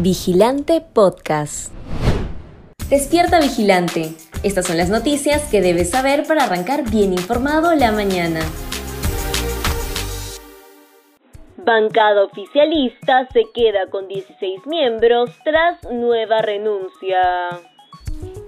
Vigilante Podcast. Despierta Vigilante. Estas son las noticias que debes saber para arrancar bien informado la mañana. Bancada oficialista se queda con 16 miembros tras nueva renuncia.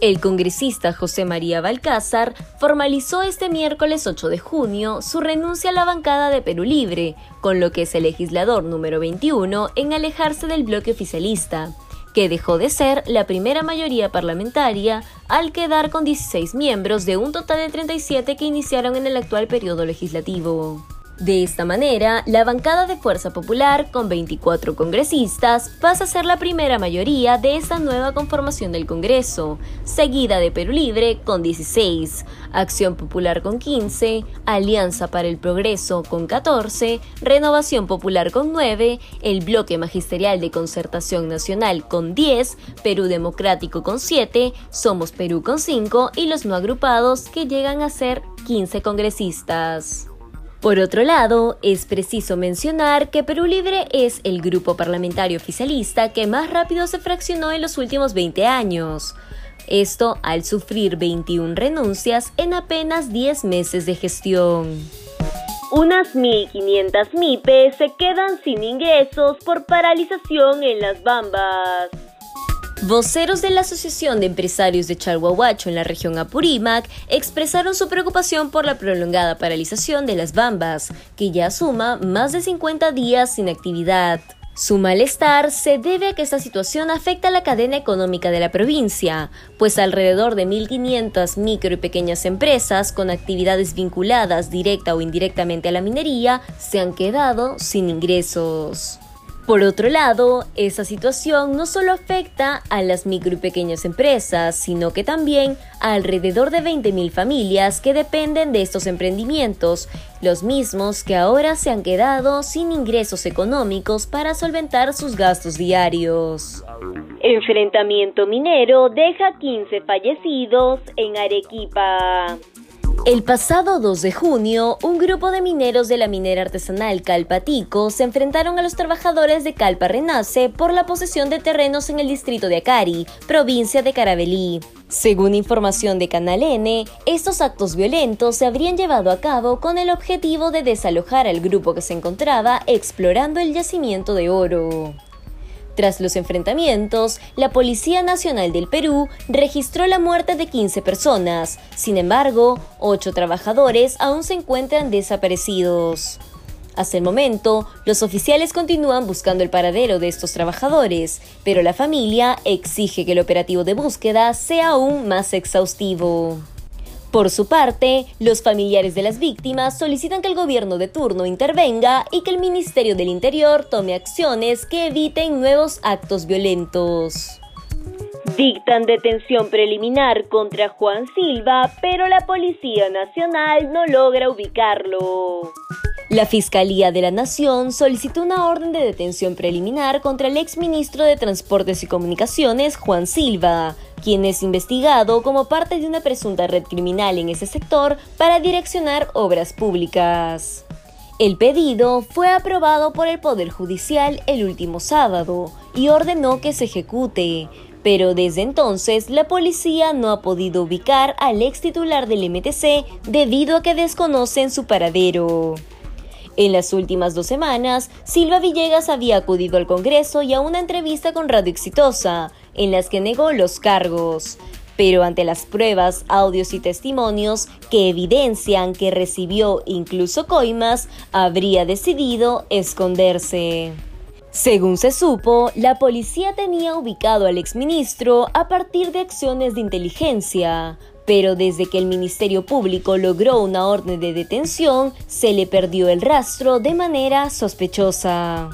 El congresista José María Balcázar formalizó este miércoles 8 de junio su renuncia a la bancada de Perú Libre, con lo que es el legislador número 21 en alejarse del bloque oficialista, que dejó de ser la primera mayoría parlamentaria al quedar con 16 miembros de un total de 37 que iniciaron en el actual periodo legislativo. De esta manera, la bancada de Fuerza Popular, con 24 congresistas, pasa a ser la primera mayoría de esta nueva conformación del Congreso, seguida de Perú Libre con 16, Acción Popular con 15, Alianza para el Progreso con 14, Renovación Popular con 9, el Bloque Magisterial de Concertación Nacional con 10, Perú Democrático con 7, Somos Perú con 5 y los no agrupados que llegan a ser 15 congresistas. Por otro lado, es preciso mencionar que Perú Libre es el grupo parlamentario oficialista que más rápido se fraccionó en los últimos 20 años. Esto al sufrir 21 renuncias en apenas 10 meses de gestión. Unas 1.500 MIPE se quedan sin ingresos por paralización en las bambas. Voceros de la Asociación de Empresarios de Chalhuahuacho en la región Apurímac expresaron su preocupación por la prolongada paralización de las bambas, que ya suma más de 50 días sin actividad. Su malestar se debe a que esta situación afecta a la cadena económica de la provincia, pues alrededor de 1.500 micro y pequeñas empresas con actividades vinculadas directa o indirectamente a la minería se han quedado sin ingresos. Por otro lado, esa situación no solo afecta a las micro y pequeñas empresas, sino que también a alrededor de 20.000 familias que dependen de estos emprendimientos, los mismos que ahora se han quedado sin ingresos económicos para solventar sus gastos diarios. Enfrentamiento minero deja 15 fallecidos en Arequipa. El pasado 2 de junio, un grupo de mineros de la minera artesanal Calpatico se enfrentaron a los trabajadores de Calpa Renace por la posesión de terrenos en el distrito de Acari, provincia de Carabelí. Según información de Canal N, estos actos violentos se habrían llevado a cabo con el objetivo de desalojar al grupo que se encontraba explorando el yacimiento de oro. Tras los enfrentamientos, la Policía Nacional del Perú registró la muerte de 15 personas. Sin embargo, 8 trabajadores aún se encuentran desaparecidos. Hasta el momento, los oficiales continúan buscando el paradero de estos trabajadores, pero la familia exige que el operativo de búsqueda sea aún más exhaustivo. Por su parte, los familiares de las víctimas solicitan que el gobierno de turno intervenga y que el Ministerio del Interior tome acciones que eviten nuevos actos violentos. Dictan detención preliminar contra Juan Silva, pero la Policía Nacional no logra ubicarlo. La Fiscalía de la Nación solicitó una orden de detención preliminar contra el exministro de Transportes y Comunicaciones, Juan Silva, quien es investigado como parte de una presunta red criminal en ese sector para direccionar obras públicas. El pedido fue aprobado por el Poder Judicial el último sábado y ordenó que se ejecute, pero desde entonces la policía no ha podido ubicar al ex titular del MTC debido a que desconocen su paradero. En las últimas dos semanas, Silva Villegas había acudido al Congreso y a una entrevista con Radio Exitosa, en las que negó los cargos. Pero ante las pruebas, audios y testimonios que evidencian que recibió incluso coimas, habría decidido esconderse. Según se supo, la policía tenía ubicado al exministro a partir de acciones de inteligencia, pero desde que el Ministerio Público logró una orden de detención, se le perdió el rastro de manera sospechosa.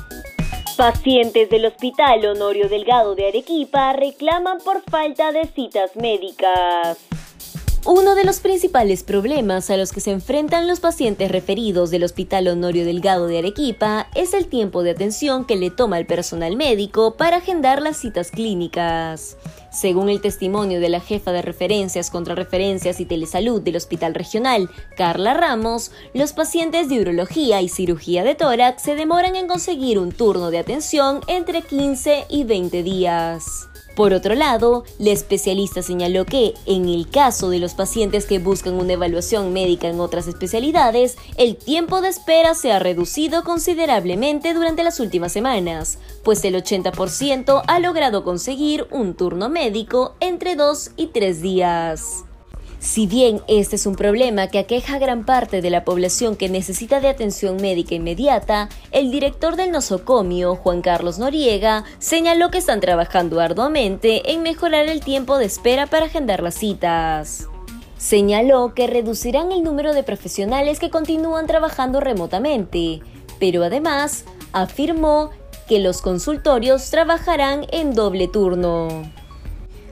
Pacientes del Hospital Honorio Delgado de Arequipa reclaman por falta de citas médicas. Uno de los principales problemas a los que se enfrentan los pacientes referidos del Hospital Honorio Delgado de Arequipa es el tiempo de atención que le toma al personal médico para agendar las citas clínicas. Según el testimonio de la jefa de referencias, contrarreferencias y telesalud del Hospital Regional, Carla Ramos, los pacientes de urología y cirugía de tórax se demoran en conseguir un turno de atención entre 15 y 20 días. Por otro lado, la especialista señaló que, en el caso de los pacientes que buscan una evaluación médica en otras especialidades, el tiempo de espera se ha reducido considerablemente durante las últimas semanas, pues el 80% ha logrado conseguir un turno médico entre dos y tres días. Si bien este es un problema que aqueja a gran parte de la población que necesita de atención médica inmediata, el director del nosocomio, Juan Carlos Noriega, señaló que están trabajando arduamente en mejorar el tiempo de espera para agendar las citas. Señaló que reducirán el número de profesionales que continúan trabajando remotamente, pero además afirmó que los consultorios trabajarán en doble turno.